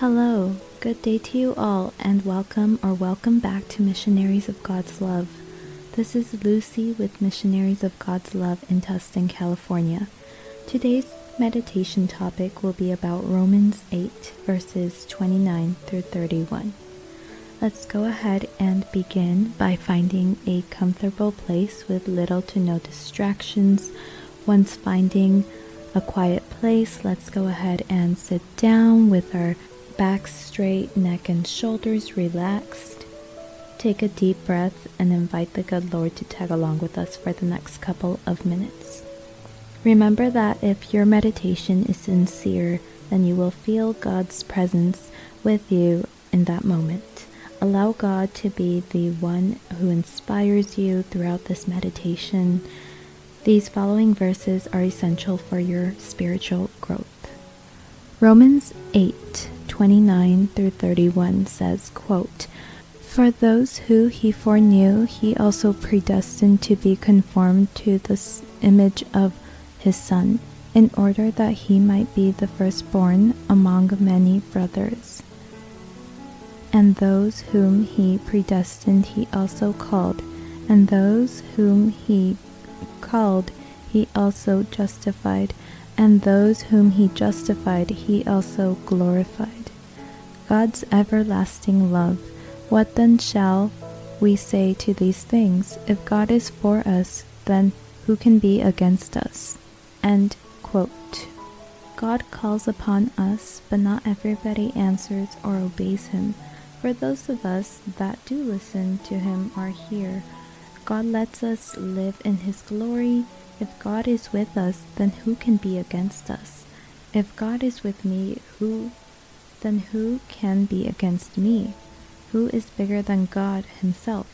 Hello, good day to you all, and welcome or welcome back to Missionaries of God's Love. This is Lucy with Missionaries of God's Love in Tustin, California. Today's meditation topic will be about Romans 8, verses 29 through 31. Let's go ahead and begin by finding a comfortable place with little to no distractions. Once finding a quiet place, let's go ahead and sit down with our back straight, neck and shoulders relaxed. Take a deep breath and invite the good Lord to tag along with us for the next couple of minutes. Remember that if your meditation is sincere, then you will feel God's presence with you in that moment. Allow God to be the one who inspires you throughout this meditation. These following verses are essential for your spiritual growth. Romans 8 29 through 31 says, quote, For those who he foreknew, he also predestined to be conformed to the image of his Son, in order that he might be the firstborn among many brothers. And those whom he predestined, he also called, and those whom he called, he also justified and those whom he justified he also glorified. God's everlasting love. What then shall we say to these things? If God is for us, then who can be against us? End quote. God calls upon us, but not everybody answers or obeys him. For those of us that do listen to him are here. God lets us live in his glory if God is with us, then who can be against us? If God is with me, who then who can be against me? Who is bigger than God himself?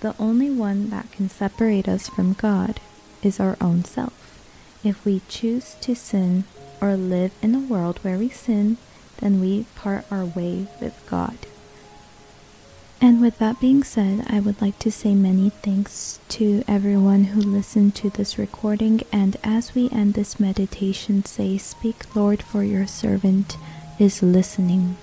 The only one that can separate us from God is our own self. If we choose to sin or live in a world where we sin, then we part our way with God. And with that being said, I would like to say many thanks to everyone who listened to this recording. And as we end this meditation, say, Speak, Lord, for your servant is listening.